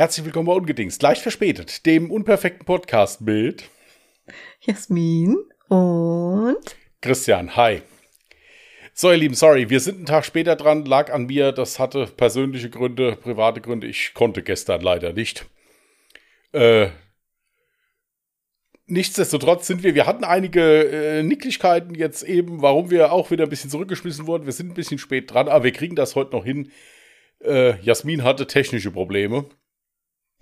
Herzlich willkommen bei Ungedingst, leicht verspätet, dem unperfekten Podcast-Bild. Jasmin und Christian, hi. So, ihr Lieben, sorry, wir sind einen Tag später dran, lag an mir, das hatte persönliche Gründe, private Gründe, ich konnte gestern leider nicht. Äh, nichtsdestotrotz sind wir, wir hatten einige äh, Nicklichkeiten jetzt eben, warum wir auch wieder ein bisschen zurückgeschmissen wurden. Wir sind ein bisschen spät dran, aber wir kriegen das heute noch hin. Äh, Jasmin hatte technische Probleme.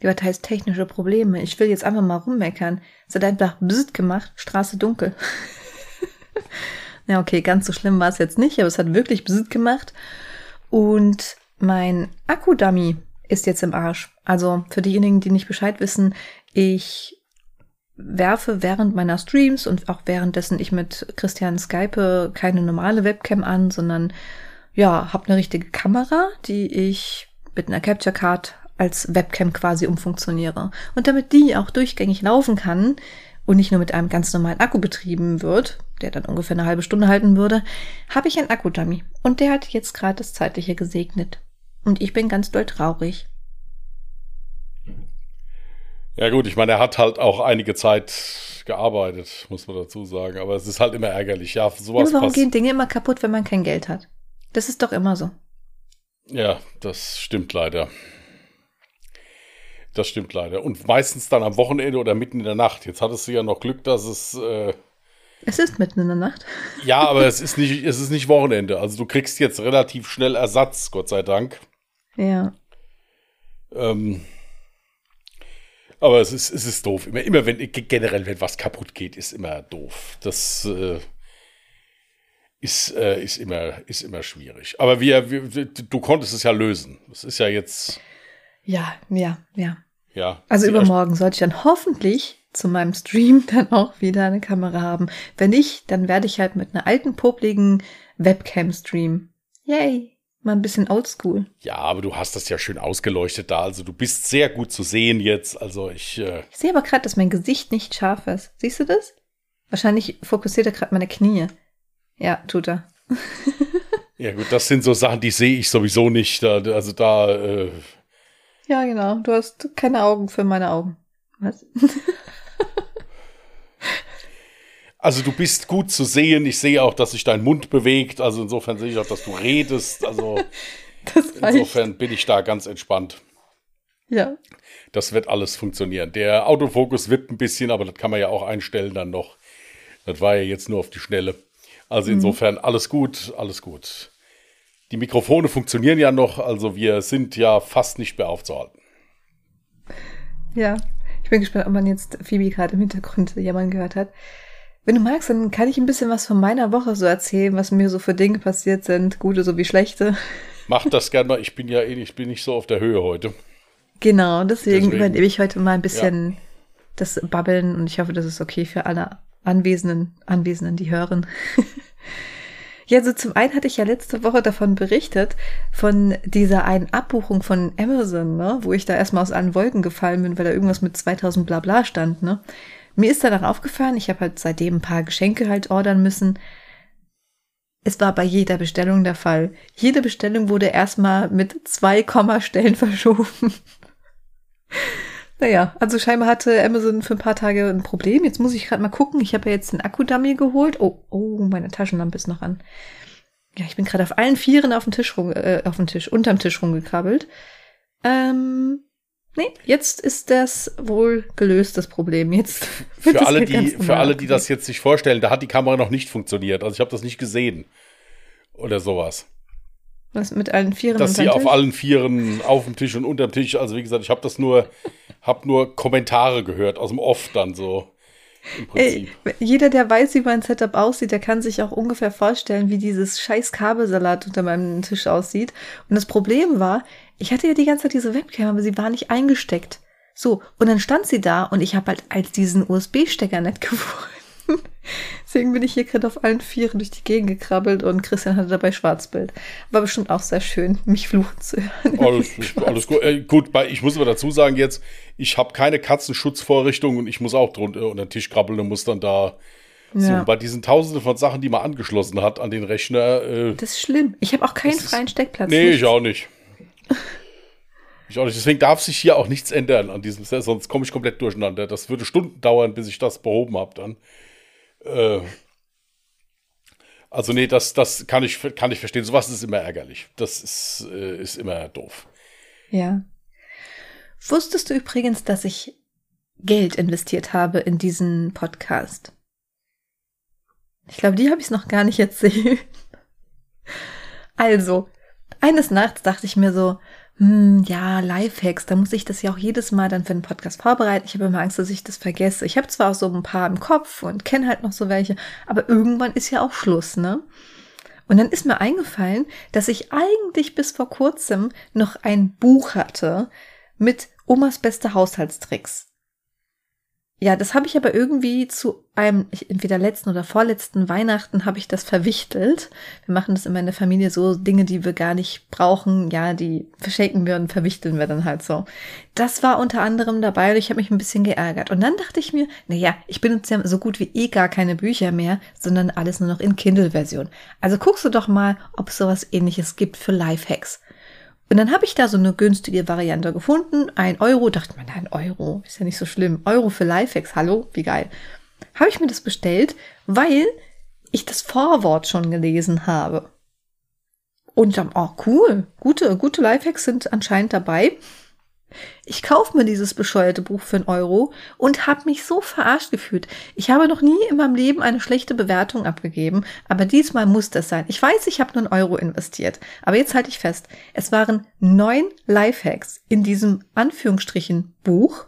Was heißt technische Probleme? Ich will jetzt einfach mal rummeckern. Es hat einfach bzzzt gemacht, Straße dunkel. ja, okay, ganz so schlimm war es jetzt nicht, aber es hat wirklich bzzzt gemacht. Und mein Akkudummy ist jetzt im Arsch. Also für diejenigen, die nicht Bescheid wissen, ich werfe während meiner Streams und auch währenddessen ich mit Christian Skype keine normale Webcam an, sondern ja, habe eine richtige Kamera, die ich mit einer Capture Card als Webcam quasi umfunktioniere. Und damit die auch durchgängig laufen kann und nicht nur mit einem ganz normalen Akku betrieben wird, der dann ungefähr eine halbe Stunde halten würde, habe ich einen Akkudummy. Und der hat jetzt gerade das Zeitliche gesegnet. Und ich bin ganz doll traurig. Ja gut, ich meine, er hat halt auch einige Zeit gearbeitet, muss man dazu sagen. Aber es ist halt immer ärgerlich. Ja, sowas ja, warum gehen Dinge immer kaputt, wenn man kein Geld hat? Das ist doch immer so. Ja, das stimmt leider. Das stimmt leider. Und meistens dann am Wochenende oder mitten in der Nacht. Jetzt hattest du ja noch Glück, dass es. Äh, es ist mitten in der Nacht. Ja, aber es ist nicht, es ist nicht Wochenende. Also du kriegst jetzt relativ schnell Ersatz, Gott sei Dank. Ja. Ähm, aber es ist, es ist doof. Immer, immer wenn generell, wenn was kaputt geht, ist immer doof. Das äh, ist, äh, ist, immer, ist immer schwierig. Aber wir, wir, du konntest es ja lösen. Es ist ja jetzt. Ja, ja, ja. Ja. Also übermorgen sollte ich dann hoffentlich zu meinem Stream dann auch wieder eine Kamera haben. Wenn nicht, dann werde ich halt mit einer alten, popligen Webcam streamen. Yay. Mal ein bisschen oldschool. Ja, aber du hast das ja schön ausgeleuchtet da. Also du bist sehr gut zu sehen jetzt. Also ich. Äh ich sehe aber gerade, dass mein Gesicht nicht scharf ist. Siehst du das? Wahrscheinlich fokussiert er gerade meine Knie. Ja, tut er. ja, gut, das sind so Sachen, die sehe ich sowieso nicht. also da. Äh ja, genau. Du hast keine Augen für meine Augen. Was? Also du bist gut zu sehen. Ich sehe auch, dass sich dein Mund bewegt. Also insofern sehe ich auch, dass du redest. Also insofern bin ich da ganz entspannt. Ja. Das wird alles funktionieren. Der Autofokus wird ein bisschen, aber das kann man ja auch einstellen dann noch. Das war ja jetzt nur auf die Schnelle. Also mhm. insofern alles gut, alles gut. Die Mikrofone funktionieren ja noch, also wir sind ja fast nicht mehr aufzuhalten. Ja, ich bin gespannt, ob man jetzt Phoebe gerade im Hintergrund jammern gehört hat. Wenn du magst, dann kann ich ein bisschen was von meiner Woche so erzählen, was mir so für Dinge passiert sind, gute sowie schlechte. Mach das gerne mal, ich bin ja eh nicht, bin nicht so auf der Höhe heute. Genau, deswegen, deswegen. übernehme ich heute mal ein bisschen ja. das Babbeln und ich hoffe, das ist okay für alle Anwesenden, Anwesenden, die hören. Ja, so zum einen hatte ich ja letzte Woche davon berichtet, von dieser einen Abbuchung von Amazon, ne, wo ich da erstmal aus allen Wolken gefallen bin, weil da irgendwas mit 2000 bla bla stand, ne. Mir ist danach aufgefallen, ich habe halt seitdem ein paar Geschenke halt ordern müssen. Es war bei jeder Bestellung der Fall. Jede Bestellung wurde erstmal mit zwei Kommastellen verschoben. Naja, also scheinbar hatte Amazon für ein paar Tage ein Problem. Jetzt muss ich gerade mal gucken. Ich habe ja jetzt den Akkudummy geholt. Oh, oh, meine Taschenlampe ist noch an. Ja, ich bin gerade auf allen Vieren auf dem Tisch rum, äh, auf dem Tisch, unterm Tisch rumgekrabbelt. Ähm, nee, jetzt ist das wohl gelöst, das Problem. Jetzt für alle, die, für alle, die das jetzt sich vorstellen, da hat die Kamera noch nicht funktioniert. Also ich habe das nicht gesehen. Oder sowas. Was mit allen Vieren? Dass sie auf allen Vieren auf dem Tisch und unterm Tisch. Also wie gesagt, ich habe das nur, habe nur Kommentare gehört aus dem Off dann so. Ey, jeder, der weiß, wie mein Setup aussieht, der kann sich auch ungefähr vorstellen, wie dieses scheiß Kabelsalat unter meinem Tisch aussieht. Und das Problem war, ich hatte ja die ganze Zeit diese Webcam, aber sie war nicht eingesteckt. So, und dann stand sie da und ich habe halt als diesen USB-Stecker nicht gefunden. Deswegen bin ich hier gerade auf allen Vieren durch die Gegend gekrabbelt und Christian hatte dabei Schwarzbild. War bestimmt auch sehr schön, mich fluchen zu hören. Alles, alles gut. Äh, gut, ich muss aber dazu sagen jetzt, ich habe keine Katzenschutzvorrichtung und ich muss auch drunter unter den Tisch krabbeln und muss dann da ja. so bei diesen Tausenden von Sachen, die man angeschlossen hat an den Rechner. Äh, das ist schlimm. Ich habe auch keinen freien Steckplatz. Nee, nicht. ich auch nicht. Ich auch nicht. Deswegen darf sich hier auch nichts ändern an diesem Set, sonst komme ich komplett durcheinander. Das würde Stunden dauern, bis ich das behoben habe dann. Äh, also nee, das, das kann ich, kann ich verstehen. Sowas ist immer ärgerlich. Das ist, äh, ist immer doof. Ja. Wusstest du übrigens, dass ich Geld investiert habe in diesen Podcast? Ich glaube, die habe ich noch gar nicht erzählt. Also, eines Nachts dachte ich mir so, hm, ja, Lifehacks, da muss ich das ja auch jedes Mal dann für den Podcast vorbereiten. Ich habe immer Angst, dass ich das vergesse. Ich habe zwar auch so ein paar im Kopf und kenne halt noch so welche, aber irgendwann ist ja auch Schluss, ne? Und dann ist mir eingefallen, dass ich eigentlich bis vor kurzem noch ein Buch hatte mit Omas beste Haushaltstricks. Ja, das habe ich aber irgendwie zu einem, entweder letzten oder vorletzten Weihnachten habe ich das verwichtelt. Wir machen das immer in der Familie so, Dinge, die wir gar nicht brauchen, ja, die verschenken wir und verwichteln wir dann halt so. Das war unter anderem dabei und ich habe mich ein bisschen geärgert. Und dann dachte ich mir, naja, ich benutze ja so gut wie eh gar keine Bücher mehr, sondern alles nur noch in Kindle-Version. Also guckst du doch mal, ob es sowas ähnliches gibt für Lifehacks. Und dann habe ich da so eine günstige Variante gefunden. Ein Euro, dachte man, ein Euro, ist ja nicht so schlimm. Euro für Lifehacks, hallo, wie geil. Habe ich mir das bestellt, weil ich das Vorwort schon gelesen habe. Und dann, oh cool, gute, gute Lifehacks sind anscheinend dabei. Ich kaufe mir dieses bescheuerte Buch für einen Euro und habe mich so verarscht gefühlt. Ich habe noch nie in meinem Leben eine schlechte Bewertung abgegeben, aber diesmal muss das sein. Ich weiß, ich habe nur einen Euro investiert, aber jetzt halte ich fest, es waren neun Lifehacks in diesem Anführungsstrichen Buch,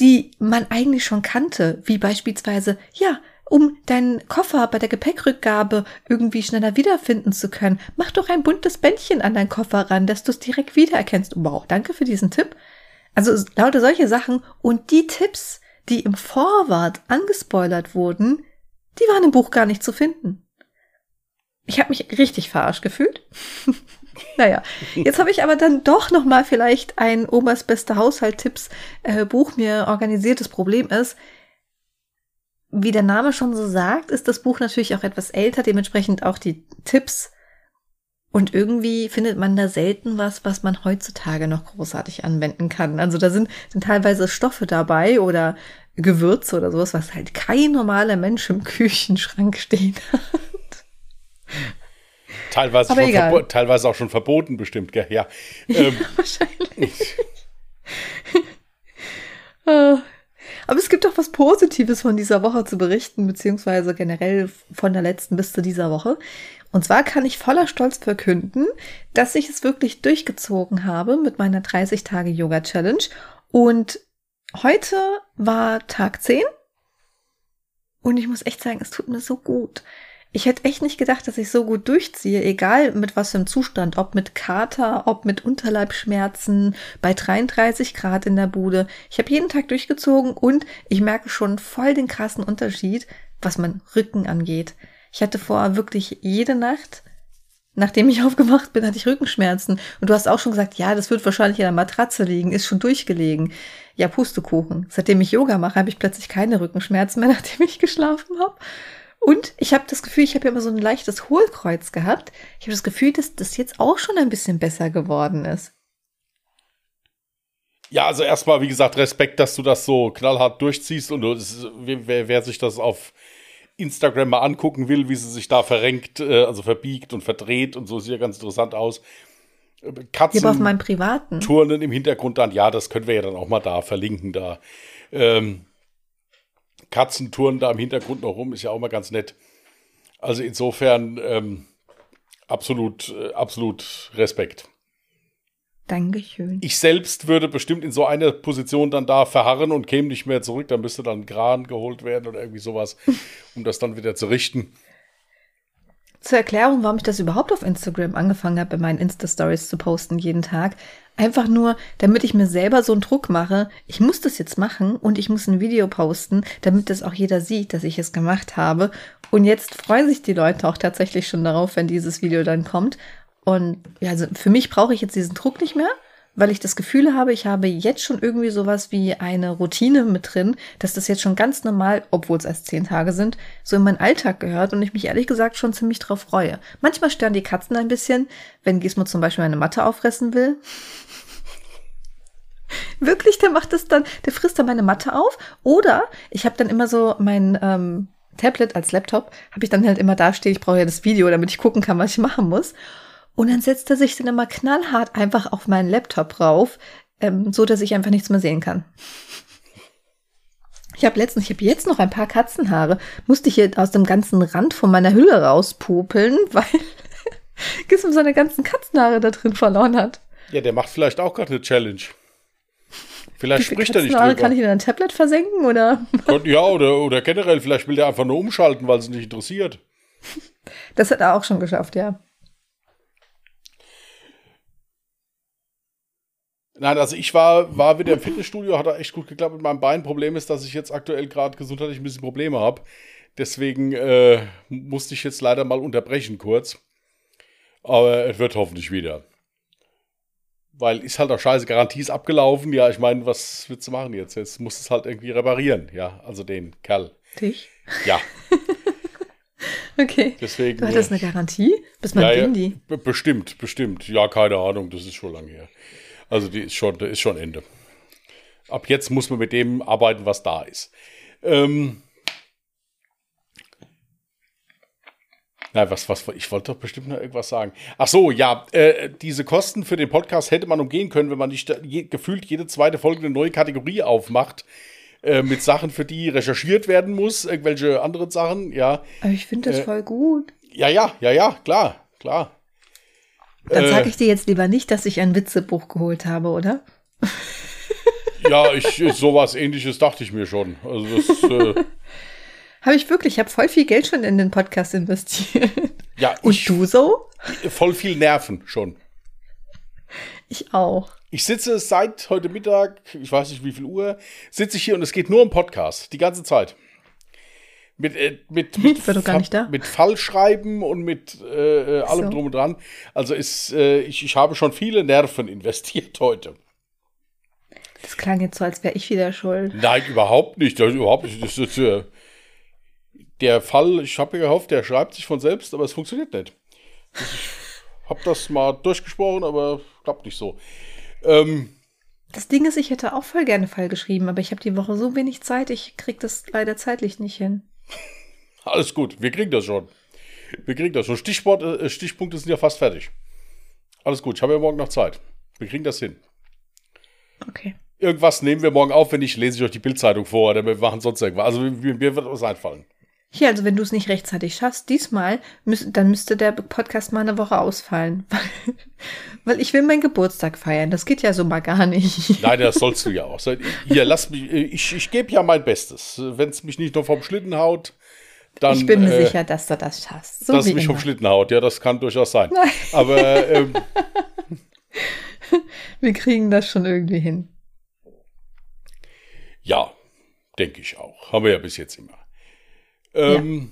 die man eigentlich schon kannte, wie beispielsweise, ja, um deinen Koffer bei der Gepäckrückgabe irgendwie schneller wiederfinden zu können, mach doch ein buntes Bändchen an deinen Koffer ran, dass du es direkt wiedererkennst. Wow, danke für diesen Tipp. Also lauter solche Sachen und die Tipps, die im Vorwort angespoilert wurden, die waren im Buch gar nicht zu finden. Ich habe mich richtig verarscht gefühlt. naja, jetzt habe ich aber dann doch noch mal vielleicht ein Omas beste Haushalt-Tipps äh, Buch mir organisiert. Das Problem ist, wie der Name schon so sagt, ist das Buch natürlich auch etwas älter, dementsprechend auch die Tipps. Und irgendwie findet man da selten was, was man heutzutage noch großartig anwenden kann. Also da sind, sind teilweise Stoffe dabei oder Gewürze oder sowas, was halt kein normaler Mensch im Küchenschrank stehen hat. Teilweise, teilweise auch schon verboten, bestimmt, gell? Ja. Ähm. ja wahrscheinlich. oh, aber es gibt auch was Positives von dieser Woche zu berichten, beziehungsweise generell von der letzten bis zu dieser Woche. Und zwar kann ich voller Stolz verkünden, dass ich es wirklich durchgezogen habe mit meiner 30 Tage Yoga Challenge. Und heute war Tag 10. Und ich muss echt sagen, es tut mir so gut. Ich hätte echt nicht gedacht, dass ich so gut durchziehe, egal mit was für einem Zustand, ob mit Kater, ob mit Unterleibschmerzen, bei 33 Grad in der Bude. Ich habe jeden Tag durchgezogen und ich merke schon voll den krassen Unterschied, was mein Rücken angeht. Ich hatte vorher wirklich jede Nacht, nachdem ich aufgewacht bin, hatte ich Rückenschmerzen. Und du hast auch schon gesagt, ja, das wird wahrscheinlich in der Matratze liegen, ist schon durchgelegen. Ja, Pustekuchen. Seitdem ich Yoga mache, habe ich plötzlich keine Rückenschmerzen mehr, nachdem ich geschlafen habe. Und ich habe das Gefühl, ich habe ja immer so ein leichtes Hohlkreuz gehabt. Ich habe das Gefühl, dass das jetzt auch schon ein bisschen besser geworden ist. Ja, also erstmal, wie gesagt, Respekt, dass du das so knallhart durchziehst und das, wer, wer, sich das auf Instagram mal angucken will, wie sie sich da verrenkt, äh, also verbiegt und verdreht und so sieht ja ganz interessant aus. Katzen. Hier auf meinem privaten. Turnen im Hintergrund dann, ja, das können wir ja dann auch mal da verlinken da. Ähm, Katzentouren da im Hintergrund noch rum, ist ja auch mal ganz nett. Also insofern ähm, absolut, äh, absolut Respekt. Dankeschön. Ich selbst würde bestimmt in so einer Position dann da verharren und käme nicht mehr zurück. Da müsste dann Kran geholt werden oder irgendwie sowas, um das dann wieder zu richten. Zur Erklärung, warum ich das überhaupt auf Instagram angefangen habe, bei meinen Insta-Stories zu posten jeden Tag. Einfach nur, damit ich mir selber so einen Druck mache. Ich muss das jetzt machen und ich muss ein Video posten, damit das auch jeder sieht, dass ich es gemacht habe. Und jetzt freuen sich die Leute auch tatsächlich schon darauf, wenn dieses Video dann kommt. Und ja, also für mich brauche ich jetzt diesen Druck nicht mehr, weil ich das Gefühl habe, ich habe jetzt schon irgendwie sowas wie eine Routine mit drin, dass das jetzt schon ganz normal, obwohl es erst zehn Tage sind, so in meinen Alltag gehört und ich mich ehrlich gesagt schon ziemlich drauf freue. Manchmal stören die Katzen ein bisschen, wenn Gizmo zum Beispiel meine Matte auffressen will. Wirklich, der macht das dann, der frisst dann meine Matte auf. Oder ich habe dann immer so mein ähm, Tablet als Laptop, habe ich dann halt immer da stehen, ich brauche ja das Video, damit ich gucken kann, was ich machen muss. Und dann setzt er sich dann immer knallhart einfach auf meinen Laptop rauf, ähm, so dass ich einfach nichts mehr sehen kann. Ich habe letztens, ich habe jetzt noch ein paar Katzenhaare, musste ich hier aus dem ganzen Rand von meiner Hülle rauspopeln, weil Gizmo seine ganzen Katzenhaare da drin verloren hat. Ja, der macht vielleicht auch gerade eine Challenge. Vielleicht spricht er nicht drüber. kann ich in ein Tablet versenken oder? Ja, oder, oder generell, vielleicht will der einfach nur umschalten, weil es nicht interessiert. Das hat er auch schon geschafft, ja. Nein, also ich war, war wieder im Fitnessstudio, hat er echt gut geklappt mit meinem Bein. Problem ist, dass ich jetzt aktuell gerade gesundheitlich ein bisschen Probleme habe. Deswegen äh, musste ich jetzt leider mal unterbrechen kurz. Aber es wird hoffentlich wieder. Weil ist halt auch scheiße, Garantie ist abgelaufen. Ja, ich meine, was willst du machen jetzt? Jetzt musst du es halt irgendwie reparieren. Ja, also den Kerl. Dich? Ja, Okay. deswegen. Du hattest äh, eine Garantie? Bis man ja, ja, die? bestimmt, bestimmt. Ja, keine Ahnung, das ist schon lange her. Also die ist schon, ist schon Ende. Ab jetzt muss man mit dem arbeiten, was da ist. Ähm, na, was, was, ich wollte doch bestimmt noch irgendwas sagen. Ach so, ja, äh, diese Kosten für den Podcast hätte man umgehen können, wenn man nicht je, gefühlt jede zweite Folge eine neue Kategorie aufmacht. Äh, mit Sachen, für die recherchiert werden muss, irgendwelche anderen Sachen, ja. Aber ich finde das Äh, voll gut. Ja, ja, ja, ja, klar, klar. Dann äh, sage ich dir jetzt lieber nicht, dass ich ein Witzebuch geholt habe, oder? Ja, ich, sowas ähnliches dachte ich mir schon. Also das, äh, Habe ich wirklich. Ich habe voll viel Geld schon in den Podcast investiert. ja, Und ich, du so? voll viel Nerven schon. Ich auch. Ich sitze seit heute Mittag, ich weiß nicht wie viel Uhr, sitze ich hier und es geht nur um Podcast, die ganze Zeit. Mit, äh, mit, mit, nicht da. mit Fallschreiben und mit äh, äh, allem So. drum und dran. Also ist, äh, ich, ich habe schon viele Nerven investiert heute. Das klang jetzt so, als wäre ich wieder schuld. Nein, überhaupt nicht. Das, überhaupt nicht. Das, ist, äh, der Fall, ich habe ja gehofft, der schreibt sich von selbst, aber es funktioniert nicht. Ich habe das mal durchgesprochen, aber klappt nicht so. Ähm, Das Ding ist, ich hätte auch voll gerne Fall geschrieben, aber ich habe die Woche so wenig Zeit, ich krieg das leider zeitlich nicht hin. alles gut, wir kriegen das schon. Wir kriegen das schon. Stichwort, äh, Stichpunkte sind ja fast fertig. Alles gut, ich habe ja morgen noch Zeit. Wir kriegen das hin. Okay. Irgendwas nehmen wir morgen auf, wenn nicht, lese ich euch die Bildzeitung vor oder wir machen sonst irgendwas. Also mir, mir wird was einfallen. Hier, also wenn du es nicht rechtzeitig schaffst, diesmal, müß, dann müsste der Podcast mal eine Woche ausfallen. Weil, weil ich will meinen Geburtstag feiern. Das geht ja so mal gar nicht. Nein, das sollst du ja auch. Hier, lass mich, ich, ich gebe ja mein Bestes. Wenn es mich nicht nur vom Schlitten haut, dann. ich bin mir äh, sicher, dass du das schaffst. So dass mich vom immer. Schlitten haut. Ja, das kann durchaus sein. Aber ähm, Wir kriegen das schon irgendwie hin. ja, denke ich auch. Haben wir ja bis jetzt immer. Ähm,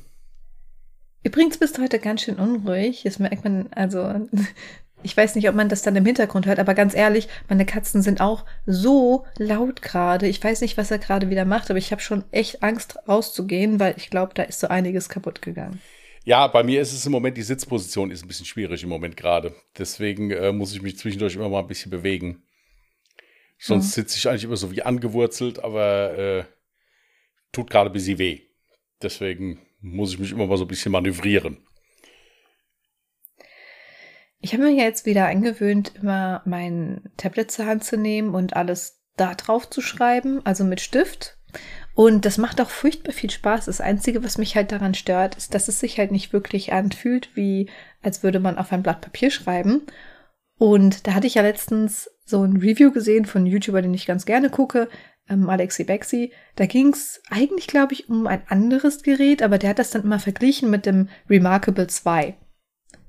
Übrigens bist du heute ganz schön unruhig. Das merkt man, also, ich weiß nicht, ob man das dann im Hintergrund hört, aber ganz ehrlich, meine Katzen sind auch so laut gerade. Ich weiß nicht, was er gerade wieder macht, aber ich habe schon echt Angst rauszugehen, weil ich glaube, da ist so einiges kaputt gegangen. Ja, bei mir ist es im Moment, die Sitzposition ist ein bisschen schwierig im Moment gerade. Deswegen äh, muss ich mich zwischendurch immer mal ein bisschen bewegen. Sonst Ja. sitze ich eigentlich immer so wie angewurzelt, aber äh, tut gerade ein bisschen weh. Deswegen muss ich mich immer mal so ein bisschen manövrieren. Ich habe mir jetzt wieder angewöhnt, immer mein Tablet zur Hand zu nehmen und alles da drauf zu schreiben, also mit Stift. Und das macht auch furchtbar viel Spaß. Das Einzige, was mich halt daran stört, ist, dass es sich halt nicht wirklich anfühlt, wie als würde man auf ein Blatt Papier schreiben. Und da hatte ich ja letztens so ein Review gesehen von YouTuber, den ich ganz gerne gucke, ähm, Alexi Bexi. Da ging es eigentlich, glaube ich, um ein anderes Gerät, aber der hat das dann immer verglichen mit dem Remarkable 2.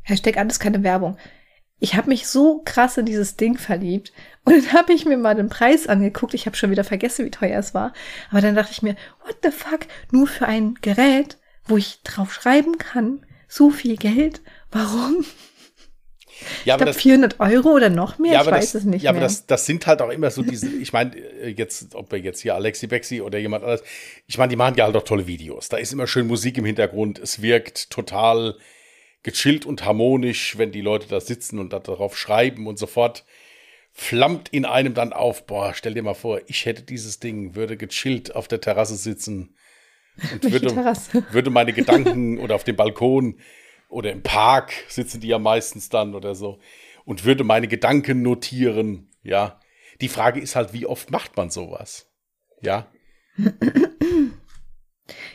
Hashtag alles keine Werbung. Ich habe mich so krass in dieses Ding verliebt. Und dann habe ich mir mal den Preis angeguckt. Ich habe schon wieder vergessen, wie teuer es war. Aber dann dachte ich mir, what the fuck? Nur für ein Gerät, wo ich drauf schreiben kann, so viel Geld? Warum? Ja, ich glaube 400 Euro oder noch mehr, ja, ich weiß das, es nicht ja, mehr. aber das, das sind halt auch immer so diese, ich meine, äh, jetzt, ob wir jetzt hier Alexi Bexi oder jemand anderes, ich meine, die machen ja halt auch tolle Videos. Da ist immer schön Musik im Hintergrund. Es wirkt total gechillt und harmonisch, wenn die Leute da sitzen und da darauf schreiben und sofort flammt in einem dann auf, boah, stell dir mal vor, ich hätte dieses Ding, würde gechillt auf der Terrasse sitzen und würde, würde meine Gedanken oder auf dem Balkon oder im Park sitzen die ja meistens dann oder so und würde meine Gedanken notieren, ja. Die Frage ist halt, wie oft macht man sowas? Ja.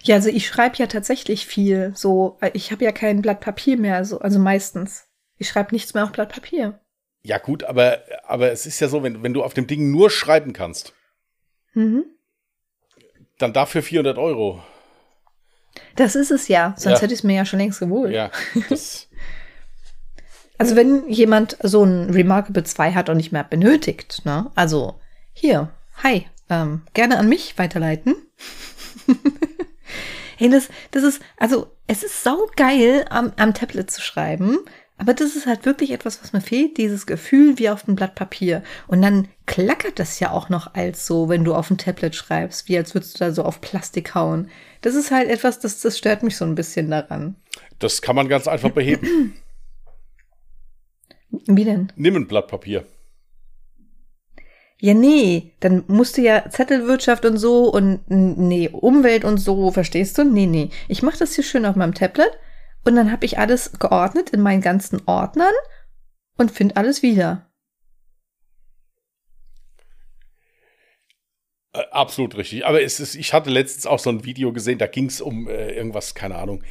Ja, also ich schreibe ja tatsächlich viel. So, ich habe ja kein Blatt Papier mehr, so, also meistens. Ich schreibe nichts mehr auf Blatt Papier. Ja, gut, aber, aber es ist ja so, wenn, wenn du auf dem Ding nur schreiben kannst, Mhm. dann dafür 400 Euro. Das ist es ja, sonst Ja. hätte ich es mir ja schon längst geholt. Ja, Also wenn jemand so ein Remarkable 2 hat und nicht mehr benötigt, ne? Also hier, hi, ähm, gerne an mich weiterleiten. hey, das, das ist, also es ist saugeil, am, am Tablet zu schreiben, aber das ist halt wirklich etwas, was mir fehlt, dieses Gefühl wie auf dem Blatt Papier. Und dann klackert das ja auch noch als so, wenn du auf dem Tablet schreibst, wie als würdest du da so auf Plastik hauen. Das ist halt etwas, das, das stört mich so ein bisschen daran. das kann man ganz einfach beheben. Wie denn? Nimm ein Blatt Papier. Ja, nee, dann musst du ja Zettelwirtschaft und so und nee, Umwelt und so, verstehst du? Nee, nee. Ich mache das hier schön auf meinem Tablet und dann habe ich alles geordnet in meinen ganzen Ordnern und finde alles wieder. Äh, absolut richtig. Aber es ist, ich hatte letztens auch so ein Video gesehen, da ging es um äh, irgendwas, keine Ahnung.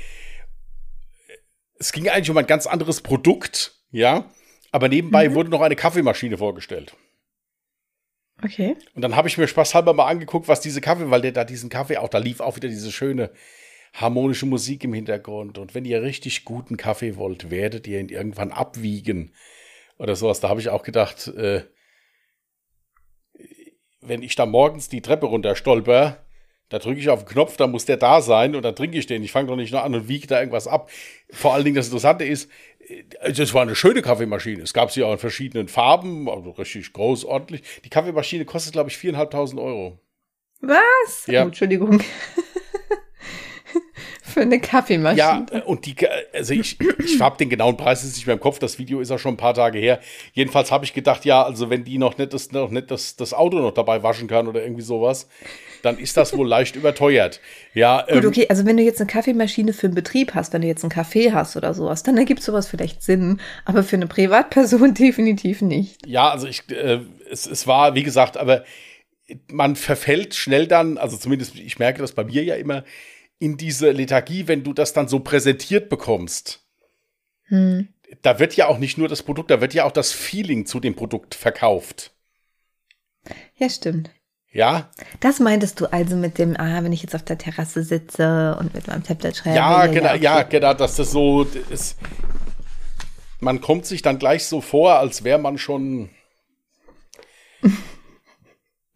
Es ging eigentlich um ein ganz anderes Produkt, ja. Aber nebenbei Mhm. wurde noch eine Kaffeemaschine vorgestellt. Okay. Und dann habe ich mir spaßhalber mal angeguckt, was diese Kaffee, weil der da diesen Kaffee auch, da lief auch wieder diese schöne harmonische Musik im Hintergrund. Und wenn ihr richtig guten Kaffee wollt, werdet ihr ihn irgendwann abwiegen oder sowas. Da habe ich auch gedacht, äh, wenn ich da morgens die Treppe runter stolper, da drücke ich auf den Knopf, da muss der da sein und dann trinke ich den. Ich fange doch nicht noch an und wiege da irgendwas ab. Vor allen Dingen das Interessante ist, äh, das war eine schöne Kaffeemaschine. Es gab sie auch in verschiedenen Farben, also richtig groß, ordentlich. Die Kaffeemaschine kostet, glaube ich, 4.500 Euro. Was? Ja. Oh, Entschuldigung. Für eine Kaffeemaschine. Ja, äh, und die, also ich, ich habe den genauen Preis jetzt nicht mehr im Kopf, das Video ist auch schon ein paar Tage her. Jedenfalls habe ich gedacht, ja, also wenn die noch nicht, das, noch nicht das, das Auto noch dabei waschen kann oder irgendwie sowas, dann ist das wohl leicht überteuert. Ja, Gut, ähm, okay, also wenn du jetzt eine Kaffeemaschine für einen Betrieb hast, wenn du jetzt einen Café hast oder sowas, dann ergibt sowas vielleicht Sinn, aber für eine Privatperson definitiv nicht. ja, also ich, äh, es, es war, wie gesagt, aber man verfällt schnell dann, also zumindest ich merke das bei mir ja immer, in diese Lethargie, wenn du das dann so präsentiert bekommst. Hm. Da wird ja auch nicht nur das Produkt, da wird ja auch das Feeling zu dem Produkt verkauft. Ja, stimmt. Ja, Das meintest du also mit dem, ah, wenn ich jetzt auf der Terrasse sitze und mit meinem Tablet schreibe. Ja, genau, okay. ja, genau, dass das so ist. Man kommt sich dann gleich so vor, als wäre man schon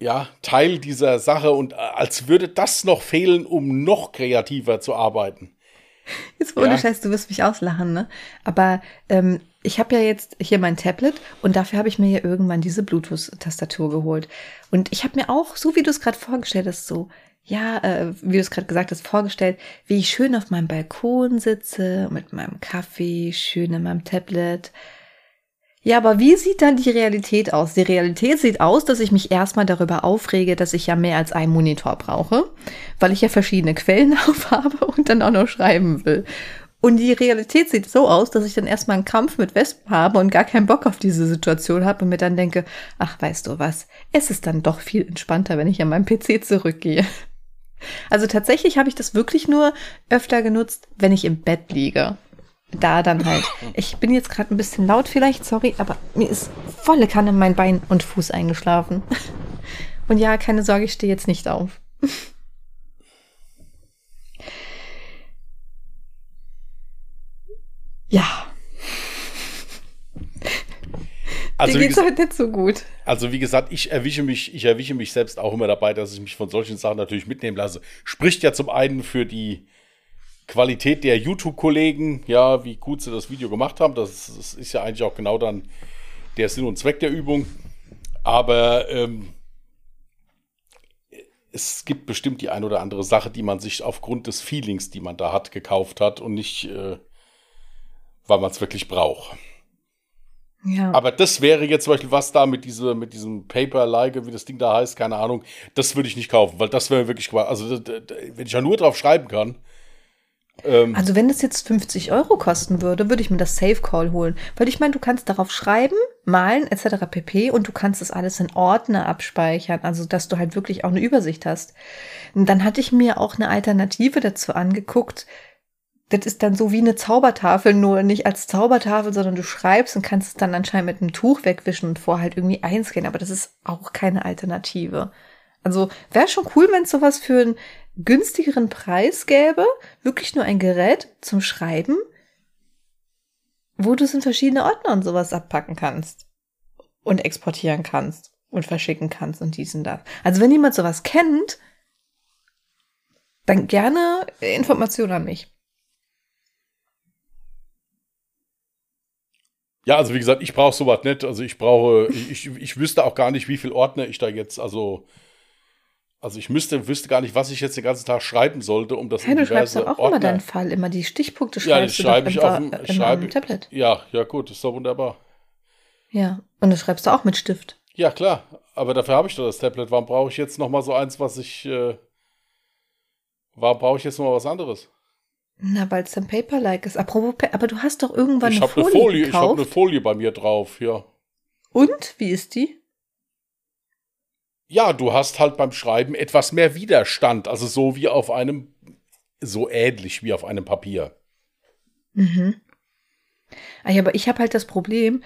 ja, Teil dieser Sache und äh, als würde das noch fehlen, um noch kreativer zu arbeiten. Jetzt ohne Ja. Scheiß, du wirst mich auslachen, ne? Aber ähm, ich habe ja jetzt hier mein Tablet und dafür habe ich mir ja irgendwann diese Bluetooth-Tastatur geholt. Und ich habe mir auch, so wie du es gerade vorgestellt hast, so, ja, äh, wie du es gerade gesagt hast, vorgestellt, wie ich schön auf meinem Balkon sitze, mit meinem Kaffee, schön in meinem Tablet. Ja, aber wie sieht dann die Realität aus? Die Realität sieht aus, dass ich mich erstmal darüber aufrege, dass ich ja mehr als einen Monitor brauche, weil ich ja verschiedene Quellen aufhabe und dann auch noch schreiben will. Und die Realität sieht so aus, dass ich dann erstmal einen Kampf mit Wespen habe und gar keinen Bock auf diese Situation habe und mir dann denke, ach, weißt du was, es ist dann doch viel entspannter, wenn ich an meinem PC zurückgehe. Also tatsächlich habe ich das wirklich nur öfter genutzt, wenn ich im Bett liege. Da dann halt. Ich bin jetzt gerade ein bisschen laut vielleicht, sorry, aber mir ist volle Kanne mein Bein und Fuß eingeschlafen. Und ja, keine Sorge, ich stehe jetzt nicht auf. Ja, Also dir geht's heute nicht so gut. also wie gesagt, ich erwische mich, ich erwische mich selbst auch immer dabei, dass ich mich von solchen Sachen natürlich mitnehmen lasse. Spricht ja zum einen für die Qualität der YouTube-Kollegen, ja, wie gut sie das Video gemacht haben. Das, das, ist ja eigentlich auch genau dann der Sinn und Zweck der Übung. Aber ähm, es gibt bestimmt die ein oder andere Sache, die man sich aufgrund des Feelings, die man da hat, gekauft hat und nicht, äh, weil man es wirklich braucht. Ja. Aber das wäre jetzt zum Beispiel was da mit, diese, mit diesem Paper-like, wie das Ding da heißt, keine Ahnung, das würde ich nicht kaufen, weil das wäre wirklich, also wenn ich ja nur drauf schreiben kann, ähm, also wenn das jetzt 50 Euro kosten würde, würde ich mir das Safe Call holen. Weil ich meine, du kannst darauf schreiben, malen etc. pp. und du kannst das alles in Ordner abspeichern, also dass du halt wirklich auch eine Übersicht hast. Und dann hatte ich mir auch eine Alternative dazu angeguckt. Das ist dann so wie eine Zaubertafel, nur nicht als Zaubertafel, sondern du schreibst und kannst es dann anscheinend mit einem Tuch wegwischen und vorher halt irgendwie einscannen. Aber das ist auch keine Alternative. Also wäre schon cool, wenn es sowas für einen günstigeren Preis gäbe, wirklich nur ein Gerät zum Schreiben, wo du es in verschiedene Ordner und sowas abpacken kannst und exportieren kannst und verschicken kannst und diesen da. Also wenn jemand sowas kennt, dann gerne Informationen an mich. Ja, also wie gesagt, ich brauche sowas nicht. Also ich brauche, ich, ich wüsste auch gar nicht, wie viel Ordner ich da jetzt, also also ich müsste, wüsste gar nicht, was ich jetzt den ganzen Tag schreiben sollte, um das hey, du schreibst doch auch Ordner. immer deinen Fall, immer die Stichpunkte schreibst ja, schreibe ich auf dem, Tablet. Ja, ja gut, ist doch wunderbar. Ja, und das schreibst du auch mit Stift. Ja, klar, aber dafür habe ich doch das Tablet. Warum brauche ich jetzt noch mal so eins, was ich äh, warum brauche ich jetzt noch mal was anderes? Na, weil es dann Paper-like ist. Apropos, aber du hast doch irgendwann ich eine, Folie, eine Folie Ich habe eine Folie bei mir drauf, ja. Und? Wie ist die? Ja, du hast halt beim Schreiben etwas mehr Widerstand, also so wie auf einem, so ähnlich wie auf einem Papier. Mhm. Ah aber ich habe halt das Problem,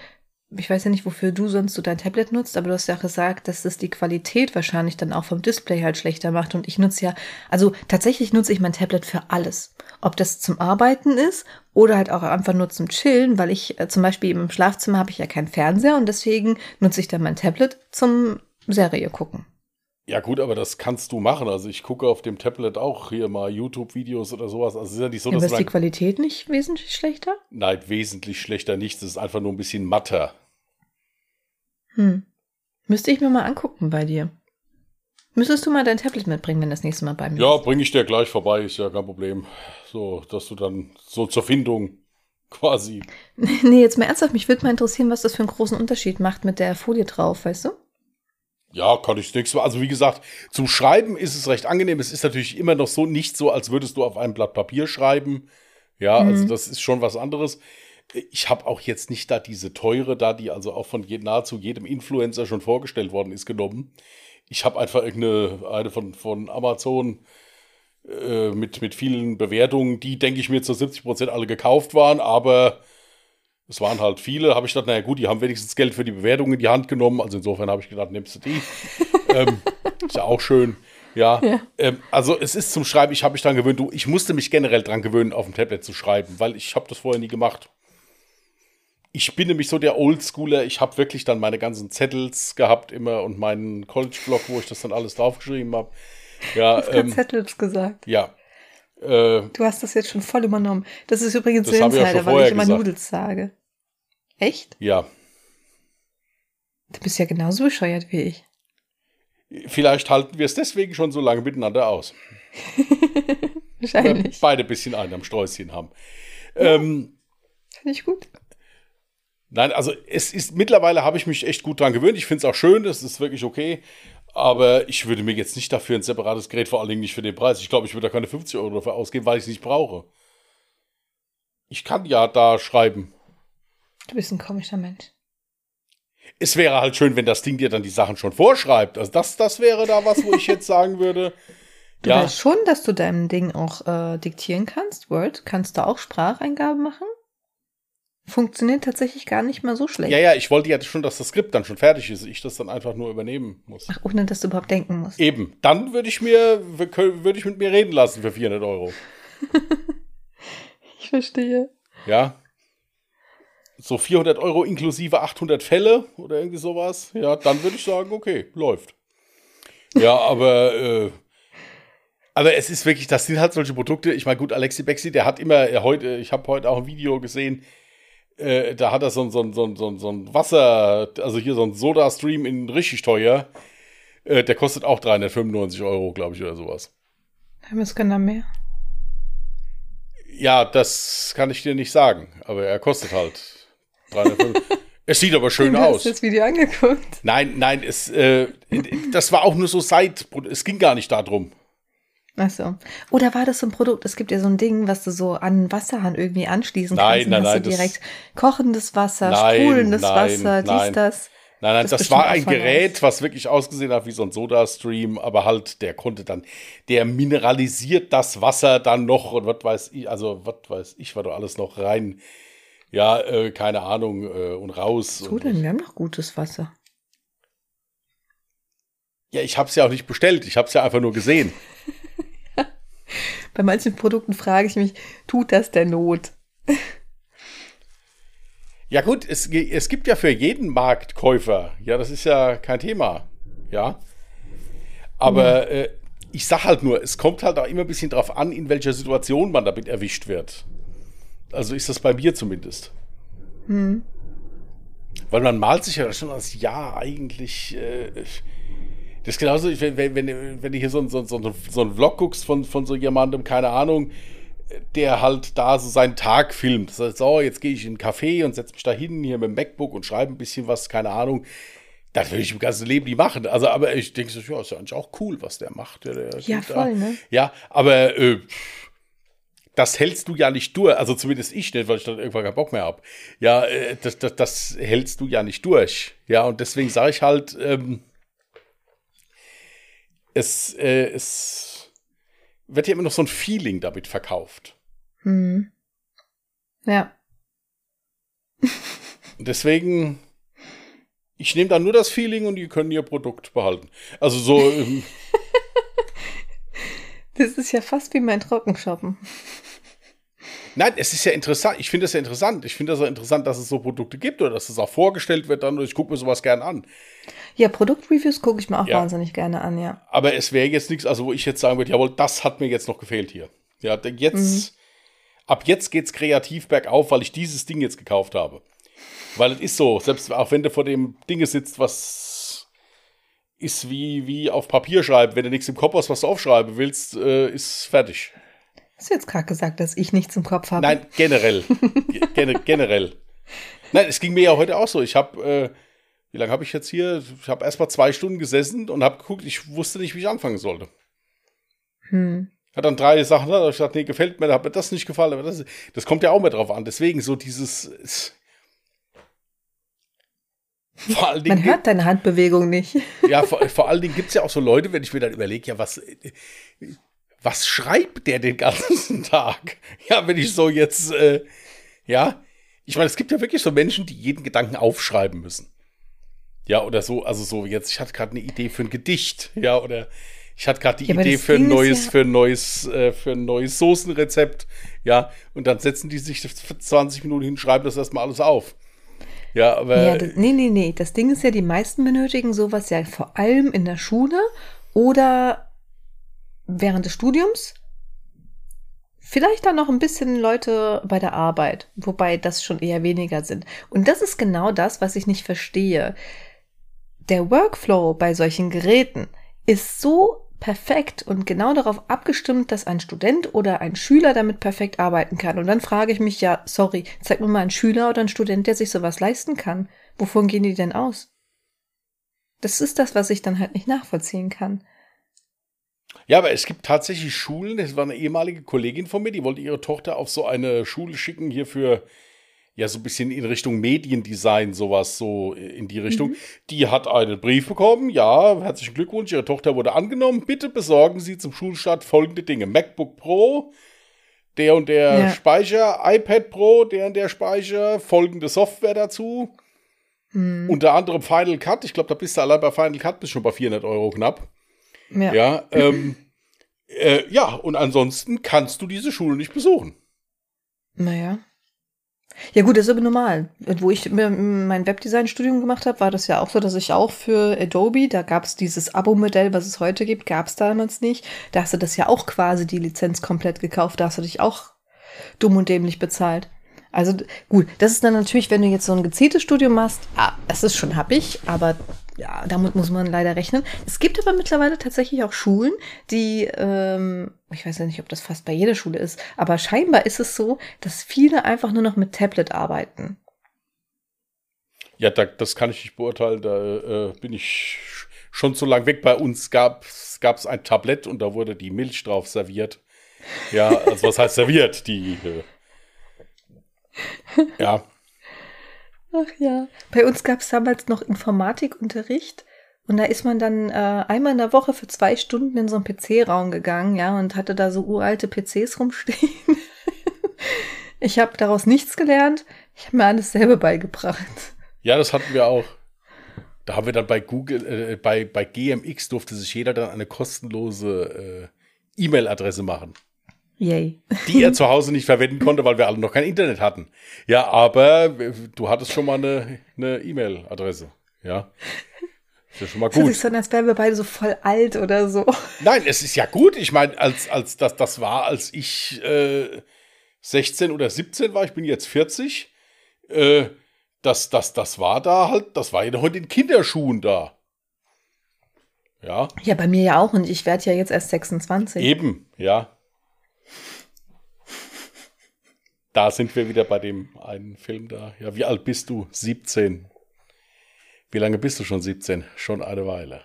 ich weiß ja nicht, wofür du sonst so dein Tablet nutzt, aber du hast ja gesagt, dass das die Qualität wahrscheinlich dann auch vom Display halt schlechter macht. Und ich nutze ja, also tatsächlich nutze ich mein Tablet für alles. Ob das zum Arbeiten ist oder halt auch einfach nur zum Chillen, weil ich äh, zum Beispiel im Schlafzimmer habe ich ja keinen Fernseher und deswegen nutze ich dann mein Tablet zum Serie gucken. Ja gut, aber das kannst du machen. Also ich gucke auf dem Tablet auch hier mal YouTube-Videos oder sowas. Also ist ja nicht so, ja, dass ist die Qualität nicht wesentlich schlechter? Nein, wesentlich schlechter nichts. Es ist einfach nur ein bisschen matter. Hm. Müsste ich mir mal angucken bei dir. Müsstest du mal dein Tablet mitbringen, wenn das nächste Mal bei mir ja, ist? Ja, bringe ich dir gleich vorbei, ist ja kein Problem. So, dass du dann so zur Findung quasi. nee, jetzt mal ernsthaft, mich würde mal interessieren, was das für einen großen Unterschied macht mit der Folie drauf, weißt du? Ja, kann ich nichts. Also wie gesagt, zum Schreiben ist es recht angenehm. Es ist natürlich immer noch so nicht so, als würdest du auf einem Blatt Papier schreiben. Ja, also mhm. also das ist schon was anderes. Ich habe auch jetzt nicht da diese teure da, die also auch von je, nahezu jedem Influencer schon vorgestellt worden ist, genommen. Ich habe einfach irgendeine eine von, von Amazon äh, mit, mit vielen Bewertungen, die, denke ich mir, zu 70 Prozent alle gekauft waren, aber es waren halt viele, habe ich gedacht, naja gut, die haben wenigstens Geld für die Bewertung in die Hand genommen. Also insofern habe ich gedacht, nimmst du die. ähm, ist ja auch schön. Ja. ja. Ähm, also es ist zum Schreiben, ich habe mich dran gewöhnt. Du, ich musste mich generell dran gewöhnen, auf dem Tablet zu schreiben, weil ich habe das vorher nie gemacht. Ich bin nämlich so der Oldschooler. Ich habe wirklich dann meine ganzen Zettels gehabt immer und meinen College-Blog, wo ich das dann alles draufgeschrieben habe. Ja, du hast ähm, Zettels gesagt. Ja, äh, du hast das jetzt schon voll übernommen. Das ist übrigens der Insider, ja weil ich immer gesagt. Nudels sage. Echt? Ja. Du bist ja genauso bescheuert wie ich. Vielleicht halten wir es deswegen schon so lange miteinander aus. Wahrscheinlich. Wir beide ein bisschen einen am Sträußchen haben. Ja, ähm, Finde ich gut. Nein, also es ist mittlerweile habe ich mich echt gut dran gewöhnt. Ich finde es auch schön, das ist wirklich okay. Aber ich würde mir jetzt nicht dafür ein separates Gerät, vor allen Dingen nicht für den Preis. Ich glaube, ich würde da keine 50 Euro dafür ausgeben, weil ich es nicht brauche. Ich kann ja da schreiben. Du bist ein komischer Mensch. Es wäre halt schön, wenn das Ding dir dann die Sachen schon vorschreibt. Also das, das wäre da was, wo ich jetzt sagen würde. Du ja. weißt schon, dass du deinem Ding auch äh, diktieren kannst, Word. Kannst du auch Spracheingaben machen? Funktioniert tatsächlich gar nicht mal so schlecht. Ja, ja, ich wollte ja schon, dass das Skript dann schon fertig ist, ich das dann einfach nur übernehmen muss. Ach, ohne dass du überhaupt denken musst. Eben, dann würde ich mir, würde ich mit mir reden lassen für 400 Euro. ich verstehe. Ja. So 400 Euro inklusive 800 Fälle oder irgendwie sowas. Ja, dann würde ich sagen, okay, läuft. Ja, aber äh, Aber es ist wirklich, das sind halt solche Produkte. Ich meine, gut, Alexi Bexi, der hat immer äh, heute, ich habe heute auch ein Video gesehen, äh, da hat er so ein, so, ein, so, ein, so ein Wasser, also hier so ein Soda-Stream in richtig teuer. Äh, der kostet auch 395 Euro, glaube ich, oder sowas. Haben wir es dann mehr? Ja, das kann ich dir nicht sagen, aber er kostet halt 395. es sieht aber schön du aus. Hast du das Video angeguckt? Nein, nein, es, äh, das war auch nur so Seit, es ging gar nicht darum. Ach so. Oder war das so ein Produkt? Es gibt ja so ein Ding, was du so an Wasserhahn irgendwie anschließen nein, kannst. Nein, nein, nein. Direkt kochendes Wasser, nein, sprudelndes nein, Wasser, dies, nein. das. Nein, nein, das, das war ein Gerät, was wirklich ausgesehen hat wie so ein Soda-Stream, aber halt, der konnte dann, der mineralisiert das Wasser dann noch und was weiß ich, also was weiß ich, war doch alles noch rein, ja, äh, keine Ahnung, äh, und raus. So denn, wir haben noch gutes Wasser. Ja, ich hab's ja auch nicht bestellt, ich hab's ja einfach nur gesehen. Bei manchen Produkten frage ich mich, tut das der Not? Ja gut, es, es gibt ja für jeden Markt Käufer. Ja, das ist ja kein Thema. Ja. Aber mhm. äh, ich sag halt nur, es kommt halt auch immer ein bisschen drauf an, in welcher Situation man damit erwischt wird. Also ist das bei mir zumindest. Mhm. Weil man malt sich ja schon als Ja eigentlich. Äh, das ist genauso, wenn, wenn, wenn, wenn du hier so, so, so, so einen Vlog guckst von, von so jemandem, keine Ahnung, der halt da so seinen Tag filmt. Das heißt, so, jetzt gehe ich in einen Café und setze mich da hin, hier mit dem MacBook und schreibe ein bisschen was, keine Ahnung. Das will ich im ganzen Leben nie machen. Also, aber ich denke so, ja, ist ja eigentlich auch cool, was der macht. Der, der ja, voll, da. ne? Ja, aber äh, das hältst du ja nicht durch. Also zumindest ich nicht, weil ich dann irgendwann keinen Bock mehr habe. Ja, äh, das, das, das hältst du ja nicht durch. Ja, und deswegen sage ich halt, ähm, es, äh, es wird ja immer noch so ein Feeling damit verkauft. Hm. Ja. Deswegen, ich nehme da nur das Feeling und die können ihr Produkt behalten. Also so. Ähm, das ist ja fast wie mein Trockenshoppen. Nein, es ist ja interessant. Ich finde es ja interessant. Ich finde es auch interessant, dass es so Produkte gibt oder dass es auch vorgestellt wird dann. Ich gucke mir sowas gern an. Ja, Produktreviews gucke ich mir auch Ja. wahnsinnig gerne an, ja. Aber es wäre jetzt nichts, also wo ich jetzt sagen würde, jawohl, das hat mir jetzt noch gefehlt hier. Ja, denn jetzt, ab jetzt geht's kreativ bergauf, weil ich dieses Ding jetzt gekauft habe. Weil es ist so, selbst auch wenn du vor dem Dinge sitzt, was ist wie, wie auf Papier schreiben, wenn du nichts im Kopf hast, was du aufschreiben willst, äh, ist fertig. Hast du jetzt gerade gesagt, dass ich nichts im Kopf habe? Nein, generell. Ge- Gen generell. Nein, es ging mir ja heute auch so. Ich habe, äh, wie lange habe ich jetzt hier? Ich habe erst mal zwei Stunden gesessen und habe geguckt, ich wusste nicht, wie ich anfangen sollte. Hm. Hat dann drei Sachen, da hab ich gesagt, nee, gefällt mir, da hat mir das nicht gefallen, aber das, das kommt ja auch mehr drauf an. Deswegen so dieses. Vor allen Man Dingen, hört deine Handbewegung nicht. ja, vor, vor allen Dingen gibt es ja auch so Leute, wenn ich mir dann überlege, ja, was, was schreibt der den ganzen Tag? Ja, wenn ich so jetzt, äh, ja, ich meine, es gibt ja wirklich so Menschen, die jeden Gedanken aufschreiben müssen. Ja, oder so, also so jetzt, ich hatte gerade eine Idee für ein Gedicht, ja, oder ich hatte gerade die Ja, Idee für ein neues, ja- für ein neues, äh, für ein neues Soßenrezept, ja, und dann setzen die sich für 20 Minuten hin, schreiben das erstmal alles auf. Ja, aber Ja, das, nee, nee, nee. Das Ding ist ja, die meisten benötigen sowas ja vor allem in der Schule oder während des Studiums. Vielleicht dann noch ein bisschen Leute bei der Arbeit, wobei das schon eher weniger sind. Und das ist genau das, was ich nicht verstehe. Der Workflow bei solchen Geräten ist so perfekt und genau darauf abgestimmt, dass ein Student oder ein Schüler damit perfekt arbeiten kann. Und dann frage ich mich ja, sorry, zeig mir mal einen Schüler oder einen Student, der sich sowas leisten kann. Wovon gehen die denn aus? Das ist das, was ich dann halt nicht nachvollziehen kann. Ja, aber es gibt tatsächlich Schulen, das war eine ehemalige Kollegin von mir, die wollte ihre Tochter auf so eine Schule schicken, hier für, ja, so ein bisschen in Richtung Mediendesign, sowas, so in die Richtung. Die hat einen Brief bekommen, ja, herzlichen Glückwunsch, ihre Tochter wurde angenommen, bitte besorgen Sie zum Schulstart folgende Dinge. MacBook Pro, der und der Ja. Speicher, iPad Pro, der und der Speicher, folgende Software dazu. Hm. Unter anderem Final Cut, ich glaube, da bist du allein bei Final Cut bist schon bei 400 Euro knapp. Ja. Ja, ähm, äh, ja, und ansonsten kannst du diese Schule nicht besuchen. Naja. Ja gut, das ist aber normal. Wo ich mein Webdesign-Studium gemacht habe, war das ja auch so, dass ich auch für Adobe, da gab es dieses Abo-Modell, was es heute gibt, gab es damals nicht. Da hast du das ja auch quasi die Lizenz komplett gekauft, da hast du dich auch dumm und dämlich bezahlt. Also gut, das ist dann natürlich, wenn du jetzt so ein gezieltes Studium machst, ah, es ist schon happig, aber ja, damit muss man leider rechnen. Es gibt aber mittlerweile tatsächlich auch Schulen, die, ähm, ich weiß ja nicht, ob das fast bei jeder Schule ist, aber scheinbar ist es so, dass viele einfach nur noch mit Tablet arbeiten. Ja, da, das kann ich nicht beurteilen, da äh, bin ich schon zu lang weg. Bei uns gab es ein Tablett und da wurde die Milch drauf serviert. Ja, also was heißt serviert? Die, äh, ja. Ach ja. Bei uns gab es damals noch Informatikunterricht. Und da ist man dann äh, einmal in der Woche für zwei Stunden in so einen PC-Raum gegangen, ja, und hatte da so uralte PCs rumstehen. ich habe daraus nichts gelernt. Ich habe mir alles selber beigebracht. Ja, das hatten wir auch. Da haben wir dann bei Google, äh, bei, bei GMX durfte sich jeder dann eine kostenlose äh, E-Mail-Adresse machen. Yay. Die er zu Hause nicht verwenden konnte, weil wir alle noch kein Internet hatten. Ja, aber du hattest schon mal eine E-Mail-Adresse. ja. Das ist schon mal gut. Das ist so, als wären wir beide so voll alt oder so. Nein, es ist ja gut. Ich meine, als, als das, das war, als ich äh, 16 oder 17 war, ich bin jetzt 40, äh, das, das, das war da halt, das war ja noch in den Kinderschuhen da. Ja. Ja, bei mir ja auch und ich werde ja jetzt erst 26. Eben, ja. Da sind wir wieder bei dem einen Film da. Ja, wie alt bist du? 17. Wie lange bist du schon 17? Schon eine Weile.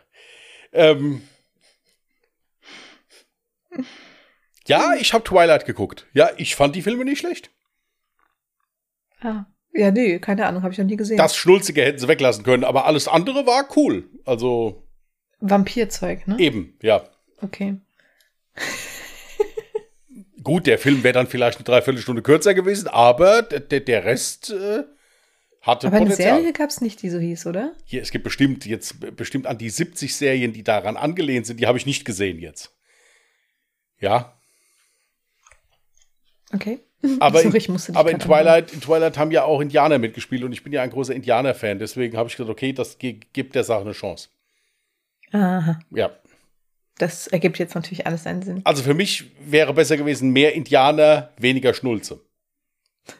Ähm, ja, ich habe Twilight geguckt. Ja, ich fand die Filme nicht schlecht. Ah. Ja, nee, keine Ahnung, habe ich noch nie gesehen. Das Schnulzige hätten sie weglassen können, aber alles andere war cool. Also. Vampirzeug, ne? Eben, ja. Okay. Gut, der Film wäre dann vielleicht eine Dreiviertelstunde kürzer gewesen, aber der, Rest äh, hatte Aber Potenzial. eine Serie gab es nicht, die so hieß, oder? Hier, es gibt bestimmt jetzt bestimmt an die 70 Serien, die daran angelehnt sind, die habe ich nicht gesehen jetzt. Ja. Okay. Aber, Sorry, in, aber in, Twilight, in Twilight haben ja auch Indianer mitgespielt und ich bin ja ein großer Indianer-Fan, deswegen habe ich gesagt, okay, das gibt der Sache eine Chance. Aha. Ja. Das ergibt jetzt natürlich alles seinen Sinn. Also für mich wäre besser gewesen, mehr Indianer, weniger Schnulze.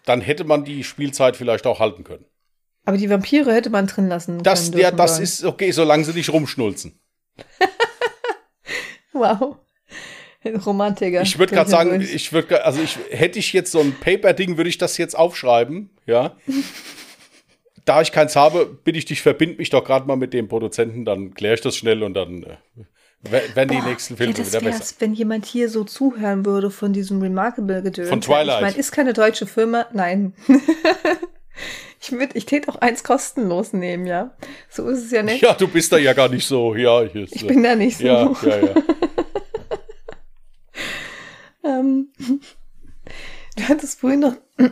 Dann hätte man die Spielzeit vielleicht auch halten können. Aber die Vampire hätte man drin lassen. Das, ja, das ist okay, solange sie nicht rumschnulzen. wow. Romantiker. Ich würde gerade sagen, ich würde, also ich hätte ich jetzt so ein Paper-Ding, würde ich das jetzt aufschreiben, ja. da ich keins habe, bitte ich dich, verbind mich doch gerade mal mit dem Produzenten, dann kläre ich das schnell und dann äh, wenn die nächsten Filme ja, wieder besser. Wenn jemand hier so zuhören würde von diesem Remarkable Gedöns. Von Twilight. Ich meine, ist keine deutsche Firma. Nein. ich würde, ich täte auch eins kostenlos nehmen, ja. So ist es ja nicht. Ja, du bist da ja gar nicht so. Ja, ich, ich bin da nicht so. Ja, ja, ja. ähm, du hattest vorhin noch.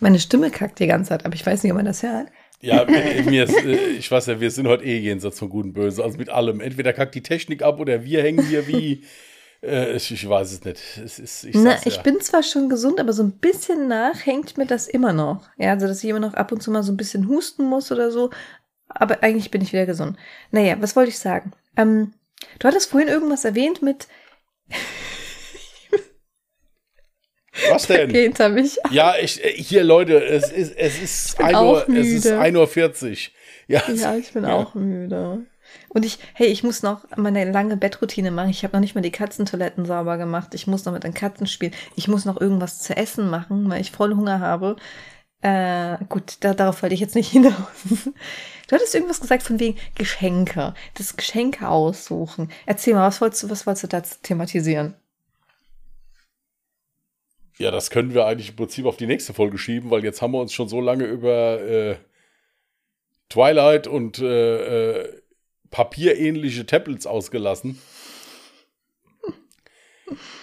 Meine Stimme kackt die ganze Zeit, aber ich weiß nicht, ob man das hört. Ja, mir ist, äh, ich weiß ja, wir sind heute eh jenseits von Gut und Böse, also mit allem. Entweder kackt die Technik ab oder wir hängen hier wie. Äh, ich, ich, weiß es nicht. Es ist, ich, Na, ich ja. bin zwar schon gesund, aber so ein bisschen nach hängt mir das immer noch. Ja, also dass ich immer noch ab und zu mal so ein bisschen husten muss oder so. Aber eigentlich bin ich wieder gesund. Naja, was wollte ich sagen? Ähm, du hattest vorhin irgendwas erwähnt mit. Was denn? Geht mich. Ja, ich, äh, hier, Leute, es ist, es ist 1 Uhr, es ist 1.40 Uhr. Ja, ja, ich bin ja. auch müde. Und ich, hey, ich muss noch meine lange Bettroutine machen. Ich habe noch nicht mal die Katzentoiletten sauber gemacht. Ich muss noch mit den Katzen spielen. Ich muss noch irgendwas zu essen machen, weil ich voll Hunger habe. Äh, gut, da, darauf wollte ich jetzt nicht hinaus. Du hattest irgendwas gesagt von wegen Geschenke. Das Geschenke aussuchen. Erzähl mal, was wolltest du, was wolltest du da thematisieren? Ja, das können wir eigentlich im Prinzip auf die nächste Folge schieben, weil jetzt haben wir uns schon so lange über äh, Twilight und äh, äh, papierähnliche Tablets ausgelassen.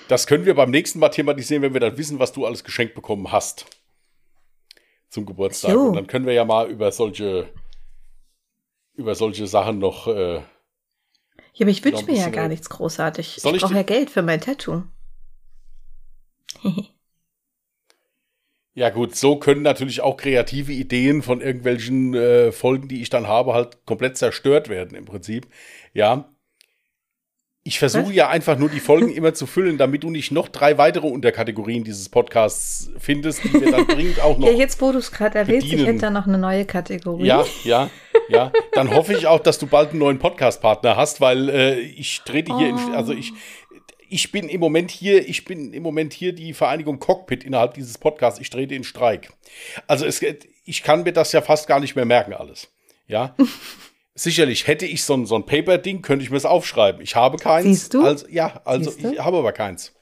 Das können wir beim nächsten Mal thematisieren, wenn wir dann wissen, was du alles geschenkt bekommen hast zum Geburtstag. So. Und dann können wir ja mal über solche über solche Sachen noch. Äh, ja, aber ich wünsche mir ja gar nichts großartig. ich brauche ja Geld für mein Tattoo. Ja gut, so können natürlich auch kreative Ideen von irgendwelchen äh, Folgen, die ich dann habe, halt komplett zerstört werden im Prinzip. Ja. Ich versuche ja einfach nur die Folgen immer zu füllen, damit du nicht noch drei weitere Unterkategorien dieses Podcasts findest, die wir dann dringend auch noch. Ja, jetzt wo du es gerade erwähnst, ich hätte da noch eine neue Kategorie. Ja, ja, ja. Dann hoffe ich auch, dass du bald einen neuen Podcast-Partner hast, weil äh, ich trete hier, in, also ich, ich bin im Moment hier, ich bin im Moment hier die Vereinigung Cockpit innerhalb dieses Podcasts. Ich trete in Streik. Also es, ich kann mir das ja fast gar nicht mehr merken alles. Ja. Sicherlich hätte ich so ein, so ein Paper-Ding, könnte ich mir es aufschreiben. Ich habe keins. Siehst du? Also, ja, also ich habe aber keins.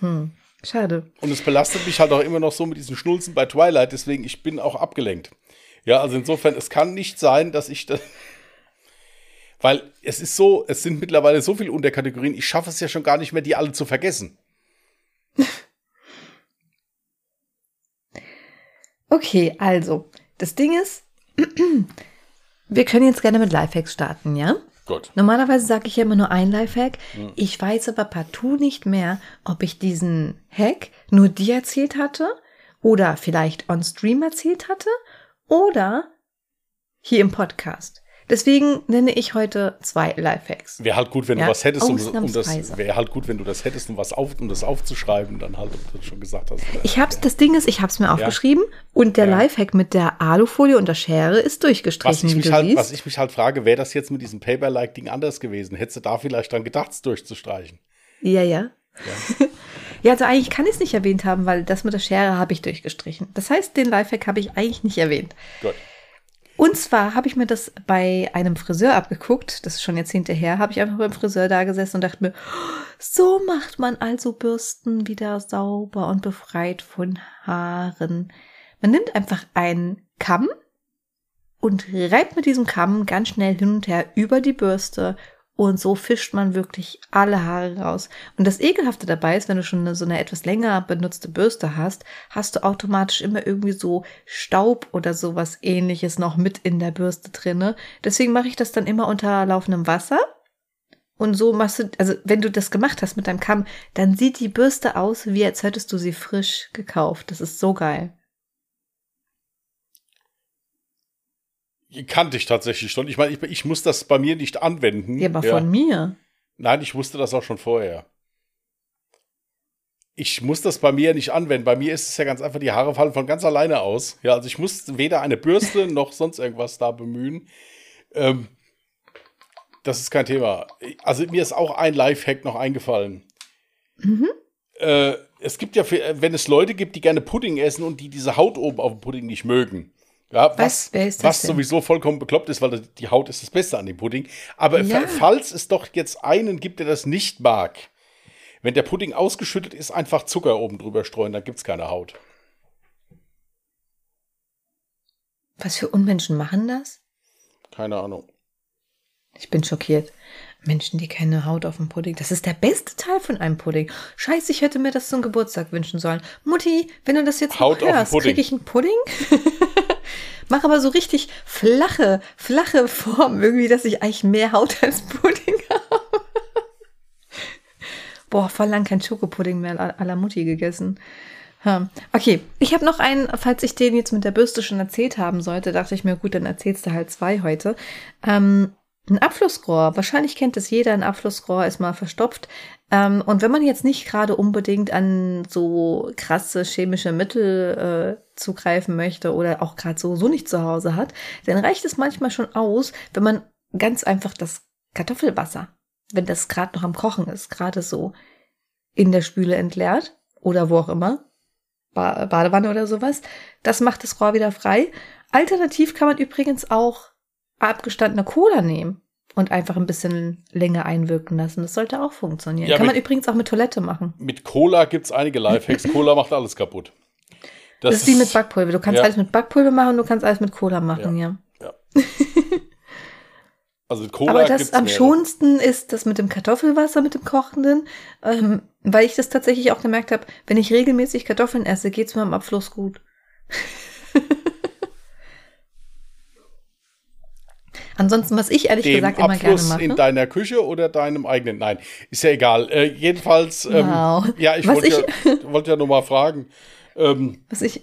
Hm. Schade. Und es belastet mich halt auch immer noch so mit diesen Schnulzen bei Twilight, deswegen ich bin auch abgelenkt. Ja, also insofern, es kann nicht sein, dass ich das. Weil es ist so, es sind mittlerweile so viele Unterkategorien, ich schaffe es ja schon gar nicht mehr, die alle zu vergessen. Okay, also, das Ding ist, wir können jetzt gerne mit Lifehacks starten, ja? Gut. Normalerweise sage ich ja immer nur ein Lifehack. Ich weiß aber partout nicht mehr, ob ich diesen Hack nur dir erzählt hatte oder vielleicht on Stream erzählt hatte oder hier im Podcast. Deswegen nenne ich heute zwei Lifehacks. Wäre halt gut, wenn Ja, du was hättest, um, um das, wäre halt gut, wenn du das hättest, um was auf, um das aufzuschreiben, dann halt, ob du das schon gesagt hast. Ich hab's, das Ding ist, ich hab's mir aufgeschrieben und der Ja. Lifehack mit der Alufolie und der Schere ist was durchgestrichen, ich, wie mich halt, was ich mich halt frage, wäre das jetzt mit diesem Paper-like-Ding anders gewesen? Hättest du da vielleicht dran gedacht, es durchzustreichen? Ja, ja. Ja, also eigentlich kann ich es nicht erwähnt haben, weil das mit der Schere habe ich durchgestrichen. Das heißt, den Lifehack habe ich eigentlich nicht erwähnt. Gut. Und zwar habe ich mir das bei einem Friseur abgeguckt, das ist schon Jahrzehnte her, habe ich einfach beim Friseur da gesessen und dachte mir, so macht man also Bürsten wieder sauber und befreit von Haaren. Man nimmt einfach einen Kamm und reibt mit diesem Kamm ganz schnell hin und her über die Bürste und so fischt man wirklich alle Haare raus. Und das Ekelhafte dabei ist, wenn du schon so eine etwas länger benutzte Bürste hast, hast du automatisch immer irgendwie so Staub oder sowas ähnliches noch mit in der Bürste drinne. Deswegen mache ich das dann immer unter laufendem Wasser. Und so machst du, also wenn du das gemacht hast mit deinem Kamm, dann sieht die Bürste aus, wie als hättest du sie frisch gekauft. Das ist so geil. Kannte ich tatsächlich schon. Ich meine, ich, ich muss das bei mir nicht anwenden. Ja, aber von mir. Nein, ich wusste das auch schon vorher. Ich muss das bei mir nicht anwenden. Bei mir ist es ja ganz einfach, die Haare fallen von ganz alleine aus. Ja, also ich muss weder eine Bürste noch sonst irgendwas da bemühen. Ähm, das ist kein Thema. Also mir ist auch ein Lifehack noch eingefallen. Mhm. Äh, es gibt ja, wenn es Leute gibt, die gerne Pudding essen und die diese Haut oben auf dem Pudding nicht mögen. Ja, was, Was? Was sowieso vollkommen bekloppt ist, weil die Haut ist das Beste an dem Pudding. Aber Ja. fa- falls es doch jetzt einen gibt, der das nicht mag, wenn der Pudding ausgeschüttet ist, einfach Zucker oben drüber streuen, dann gibt es keine Haut. Was für Unmenschen machen das? Keine Ahnung. Ich bin schockiert. Menschen, die keine Haut auf dem Pudding. Das ist der beste Teil von einem Pudding. Scheiße, ich hätte mir das zum Geburtstag wünschen sollen. Mutti, wenn du das jetzt Haut hörst, Pudding. krieg ich einen Pudding? Mach aber so richtig flache, flache Form, irgendwie, dass ich eigentlich mehr Haut als Pudding habe. Boah, voll lang kein Schokopudding mehr à la Mutti gegessen. Okay, ich habe noch einen, falls ich den jetzt mit der Bürste schon erzählt haben sollte, dachte ich mir, gut, dann erzählst du halt zwei heute. Ähm, ein Abflussrohr, wahrscheinlich kennt es jeder, ein Abflussrohr ist mal verstopft. Ähm, und wenn man jetzt nicht gerade unbedingt an so krasse chemische Mittel äh, zugreifen möchte oder auch gerade so, so nicht zu Hause hat, dann reicht es manchmal schon aus, wenn man ganz einfach das Kartoffelwasser, wenn das gerade noch am Kochen ist, gerade so in der Spüle entleert oder wo auch immer, ba Badewanne oder sowas, das macht das Rohr wieder frei. Alternativ kann man übrigens auch abgestandene Cola nehmen und einfach ein bisschen länger einwirken lassen. Das sollte auch funktionieren. Ja, kann man übrigens auch mit Toilette machen. Mit Cola gibt es einige Lifehacks. Cola macht alles kaputt. Das, ist wie mit Backpulver. Du kannst ja. alles mit Backpulver machen, du kannst alles mit Cola machen, ja. Also mit Cola Aber das am mehrere. schonendsten ist das mit dem Kartoffelwasser, mit dem Kochenden, ähm, weil ich das tatsächlich auch gemerkt habe, wenn ich regelmäßig Kartoffeln esse, geht's mir am Abfluss gut. Ansonsten, was ich ehrlich dem gesagt immer gerne Abfluss mache. in deiner Küche oder deinem eigenen? Nein, ist ja egal. Äh, jedenfalls, ähm, Wow. ja, ich wollte ja, wollte ja nur mal fragen. Ähm, Was ich,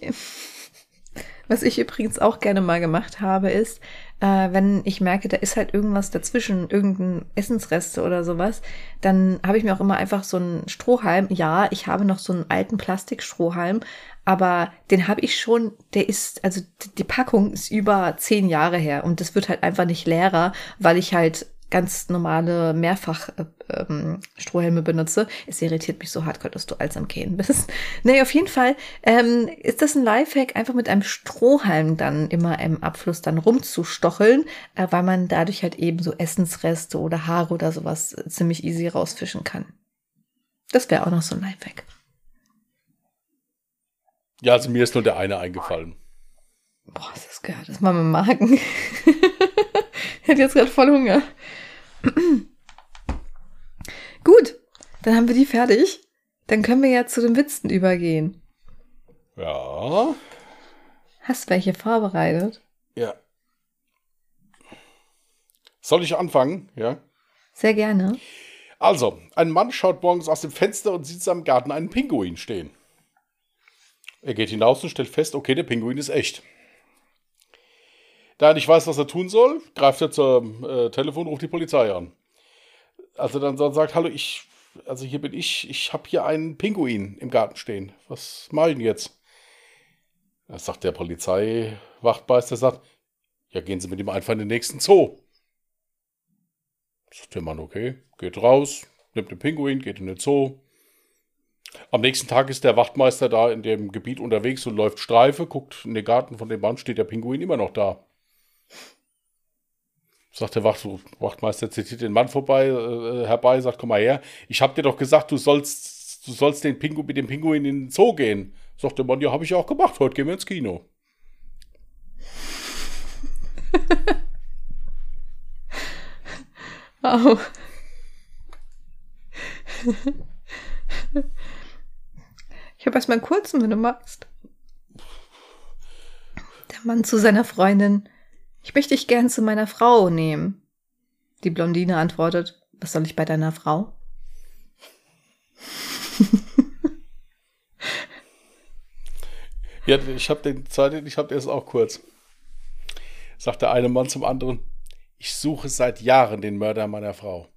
was ich übrigens auch gerne mal gemacht habe, ist, äh, wenn ich merke, da ist halt irgendwas dazwischen, irgendein Essensreste oder sowas, dann habe ich mir auch immer einfach so einen Strohhalm. Ja, ich habe noch so einen alten Plastikstrohhalm, aber den habe ich schon, der ist, also die Packung ist über zehn Jahre her und das wird halt einfach nicht leerer, weil ich halt ganz normale mehrfach äh, ähm, Strohhelme benutze. Es irritiert mich so hardcore, dass du als am Gehen bist. Nee, auf jeden Fall ähm, ist das ein Lifehack, einfach mit einem Strohhalm dann immer im Abfluss dann rumzustocheln, äh, weil man dadurch halt eben so Essensreste oder Haare oder sowas äh, ziemlich easy rausfischen kann. Das wäre auch noch so ein Lifehack. Ja, also mir ist nur der eine eingefallen. Boah, ist das gehört. Das mal dem Magen. ich hätte jetzt gerade voll Hunger. Gut, dann haben wir die fertig. Dann können wir ja zu den Witzen übergehen. Ja. Hast welche vorbereitet? Ja. Soll ich anfangen? Ja. Sehr gerne. Also, ein Mann schaut morgens aus dem Fenster und sieht in seinem Garten einen Pinguin stehen. Er geht hinaus und stellt fest, okay, der Pinguin ist echt. Da er nicht weiß, was er tun soll, greift er zum äh, Telefon, ruft die Polizei an. Also dann so- sagt, hallo, ich, also hier bin ich, ich habe hier einen Pinguin im Garten stehen. Was mache ich denn jetzt? Da sagt der Polizeiwachtmeister, sagt, ja, gehen Sie mit ihm einfach in den nächsten Zoo. Sagt der Mann, okay, geht raus, nimmt den Pinguin, geht in den Zoo. Am nächsten Tag ist der Wachtmeister da in dem Gebiet unterwegs und läuft Streife, guckt in den Garten von dem Mann, steht der Pinguin immer noch da. Sagt der Wacht, Wachtmeister, zitiert den Mann vorbei, äh, herbei, sagt, komm mal her, ich hab dir doch gesagt, du sollst, du sollst den Pingu, mit dem Pinguin in den Zoo gehen. Sagt der Mann, ja, habe ich auch gemacht, heute gehen wir ins Kino. Wow. Ich habe erstmal einen kurzen, wenn du magst. Der Mann zu seiner Freundin. Ich möchte dich gern zu meiner Frau nehmen. Die Blondine antwortet, was soll ich bei deiner Frau? Ja, ich habe den zweiten, ich habe jetzt auch kurz. Sagt der eine Mann zum anderen, ich suche seit Jahren den Mörder meiner Frau.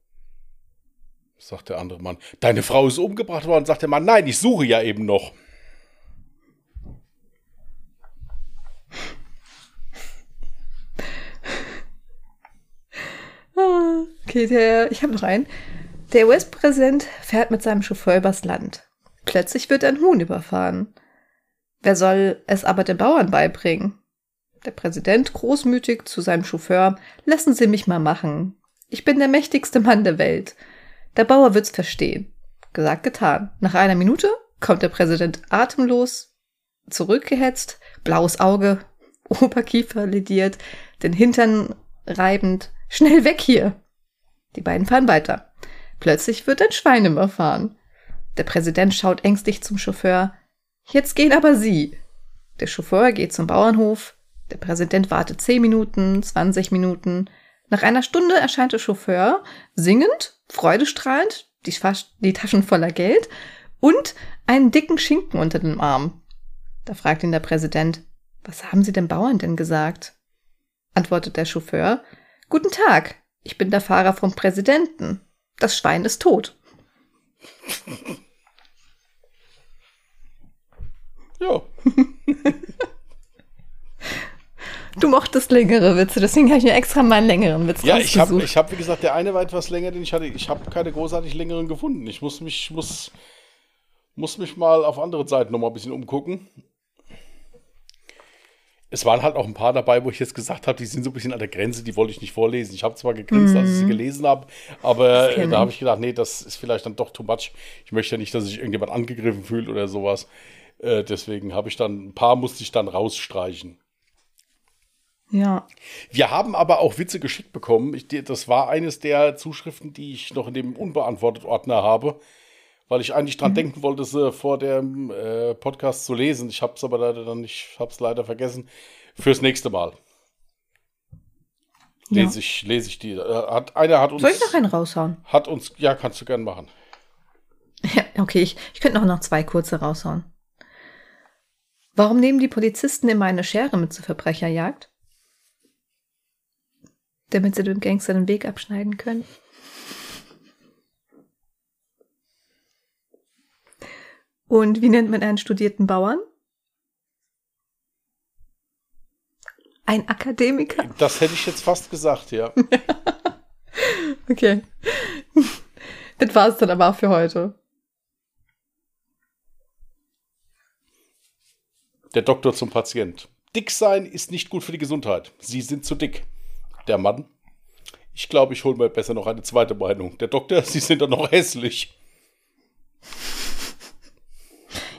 Sagt der andere Mann, deine Frau ist umgebracht worden. Sagt der Mann, nein, ich suche ja eben noch. Ah, Okay, der, ich habe noch einen. Der US-Präsident fährt mit seinem Chauffeur übers Land. Plötzlich wird ein Huhn überfahren. Wer soll es aber den Bauern beibringen? Der Präsident großmütig zu seinem Chauffeur. Lassen Sie mich mal machen. Ich bin der mächtigste Mann der Welt. Der Bauer wird's verstehen. Gesagt, getan. Nach einer Minute kommt der Präsident atemlos, zurückgehetzt, blaues Auge, Oberkiefer lediert, den Hintern reibend. Schnell weg hier! Die beiden fahren weiter. Plötzlich wird ein Schwein überfahren. Der Präsident schaut ängstlich zum Chauffeur. Jetzt gehen aber Sie. Der Chauffeur geht zum Bauernhof. Der Präsident wartet 10 Minuten, 20 Minuten. Nach einer Stunde erscheint der Chauffeur, singend, freudestrahlend, die, die Taschen voller Geld und einen dicken Schinken unter dem Arm. Da fragt ihn der Präsident, was haben Sie dem Bauern denn gesagt? Antwortet der Chauffeur, Guten Tag, ich bin der Fahrer vom Präsidenten. Das Schwein ist tot. Ja. Du mochtest längere Witze, deswegen habe ich mir extra mal einen längeren Witz Ja, ich habe, ich hab, wie gesagt, der eine war etwas länger, den ich hatte. Ich habe keine großartig längeren gefunden. Ich muss mich, muss, muss mich mal auf andere Seiten noch mal ein bisschen umgucken. Es waren halt auch ein paar dabei, wo ich jetzt gesagt habe, die sind so ein bisschen an der Grenze, die wollte ich nicht vorlesen. Ich habe zwar gegrinst, als ich sie gelesen habe, aber Mhm. Äh, da habe ich. ich gedacht, nee, das ist vielleicht dann doch too much. Ich möchte ja nicht, dass sich irgendjemand angegriffen fühlt oder sowas. Äh, deswegen habe ich dann, ein paar musste ich dann rausstreichen. Ja. Wir haben aber auch Witze geschickt bekommen. Ich, das war eines der Zuschriften, die ich noch in dem unbeantwortet Ordner habe, weil ich eigentlich dran denken wollte, sie vor dem äh, Podcast zu lesen. Ich habe es aber leider dann nicht, habe es leider vergessen. Fürs nächste Mal ja. lese ich, lese ich die. Äh, hat, einer hat uns, Soll ich noch einen raushauen? hat uns, ja, kannst du gern machen. Ja, okay, ich, ich könnte noch, noch zwei kurze raushauen. Warum nehmen die Polizisten immer eine Schere mit zur Verbrecherjagd? Damit sie dem Gangster den Weg abschneiden können. Und wie nennt man einen studierten Bauern? Ein Akademiker. Das hätte ich jetzt fast gesagt, ja. okay. Das war es dann aber auch für heute. Der Doktor zum Patient. Dick sein ist nicht gut für die Gesundheit. Sie sind zu dick. Der Mann. Ich glaube, ich hole mir besser noch eine zweite Meinung. Der Doktor, Sie sind doch noch hässlich.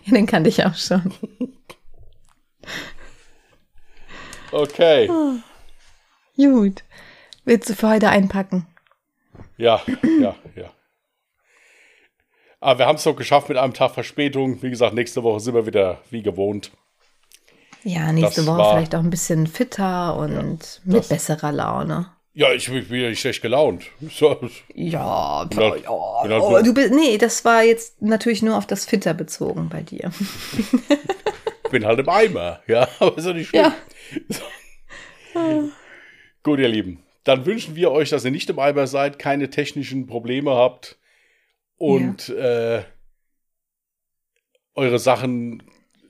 Ja, den kannte ich auch schon. Okay. Oh. Gut. Willst du für heute einpacken? Ja, ja, ja. Aber wir haben es doch geschafft mit einem Tag Verspätung. Wie gesagt, nächste Woche sind wir wieder wie gewohnt. Ja, nächste Das Woche war- vielleicht auch ein bisschen fitter und mit das- besserer Laune. Ja, ich bin ja nicht schlecht gelaunt. So, Ja, Bin halt- ja. bin halt Oh, so- du bist, nee, das war jetzt natürlich nur auf das Fitter bezogen bei dir. bin halt im Eimer. Ja, aber ist doch nicht schlimm. Ja. Gut, ihr Lieben. Dann wünschen wir euch, dass ihr nicht im Eimer seid, keine technischen Probleme habt und äh, eure Sachen,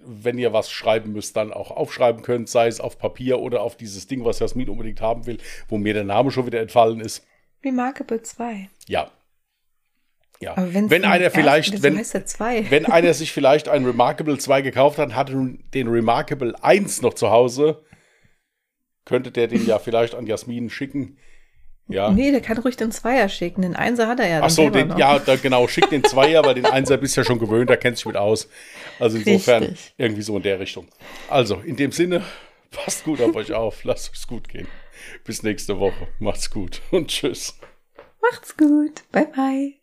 wenn ihr was schreiben müsst, dann auch aufschreiben könnt, sei es auf Papier oder auf dieses Ding, was Jasmin unbedingt haben will, wo mir der Name schon wieder entfallen ist. Remarkable 2. Ja. Ja. Aber Wenn ein einer vielleicht, wenn, 2? wenn einer sich vielleicht ein Remarkable 2 gekauft hat, hat den Remarkable 1 noch zu Hause, könnte der den ja vielleicht an Jasmin schicken. Ja. Nee, der kann ruhig den Zweier schicken. Den Einser hat er ja. Ach so, den, noch. ja, da, genau, schick den Zweier, weil den Einser bist du ja schon gewöhnt, da kennst du dich mit aus. Also insofern Richtig. irgendwie so in der Richtung. Also, in dem Sinne, passt gut auf euch auf, lasst es gut gehen. Bis nächste Woche. Macht's gut und tschüss. Macht's gut. Bye, bye.